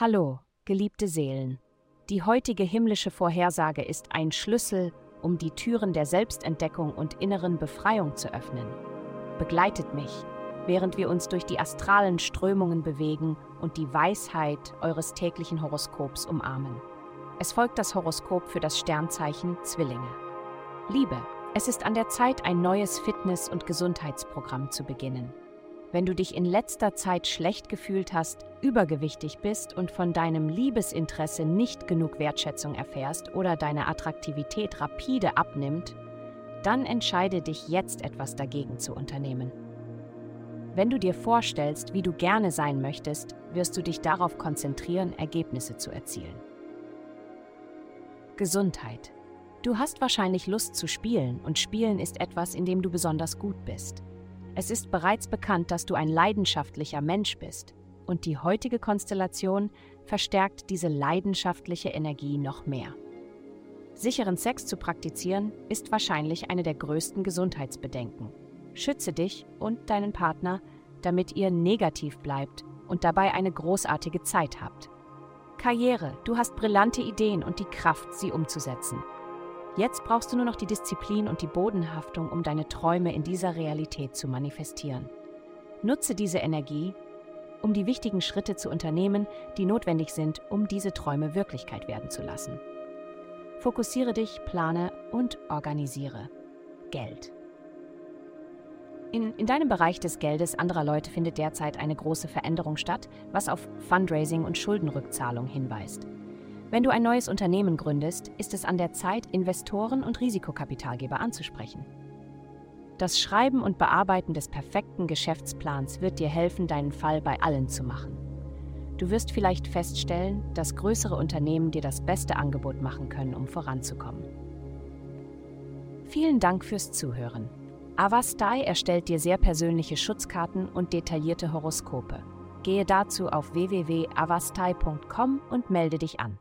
Hallo, geliebte Seelen. Die heutige himmlische Vorhersage ist ein Schlüssel, um die Türen der Selbstentdeckung und inneren Befreiung zu öffnen. Begleitet mich, während wir uns durch die astralen Strömungen bewegen und die Weisheit eures täglichen Horoskops umarmen. Es folgt das Horoskop für das Sternzeichen Zwillinge. Liebe, es ist an der Zeit, ein neues Fitness- und Gesundheitsprogramm zu beginnen. Wenn du dich in letzter Zeit schlecht gefühlt hast, übergewichtig bist und von deinem Liebesinteresse nicht genug Wertschätzung erfährst oder deine Attraktivität rapide abnimmt, dann entscheide dich jetzt etwas dagegen zu unternehmen. Wenn du dir vorstellst, wie du gerne sein möchtest, wirst du dich darauf konzentrieren, Ergebnisse zu erzielen. Gesundheit. Du hast wahrscheinlich Lust zu spielen und Spielen ist etwas, in dem du besonders gut bist. Es ist bereits bekannt, dass du ein leidenschaftlicher Mensch bist, und die heutige Konstellation verstärkt diese leidenschaftliche Energie noch mehr. Sicheren Sex zu praktizieren ist wahrscheinlich eine der größten Gesundheitsbedenken. Schütze dich und deinen Partner, damit ihr negativ bleibt und dabei eine großartige Zeit habt. Karriere, du hast brillante Ideen und die Kraft, sie umzusetzen. Jetzt brauchst du nur noch die Disziplin und die Bodenhaftung, um deine Träume in dieser Realität zu manifestieren. Nutze diese Energie, um die wichtigen Schritte zu unternehmen, die notwendig sind, um diese Träume Wirklichkeit werden zu lassen. Fokussiere dich, plane und organisiere. Geld. In, in deinem Bereich des Geldes anderer Leute findet derzeit eine große Veränderung statt, was auf Fundraising und Schuldenrückzahlung hinweist. Wenn du ein neues Unternehmen gründest, ist es an der Zeit, Investoren und Risikokapitalgeber anzusprechen. Das Schreiben und Bearbeiten des perfekten Geschäftsplans wird dir helfen, deinen Fall bei allen zu machen. Du wirst vielleicht feststellen, dass größere Unternehmen dir das beste Angebot machen können, um voranzukommen. Vielen Dank fürs Zuhören. Avastai erstellt dir sehr persönliche Schutzkarten und detaillierte Horoskope. Gehe dazu auf www.avastai.com und melde dich an.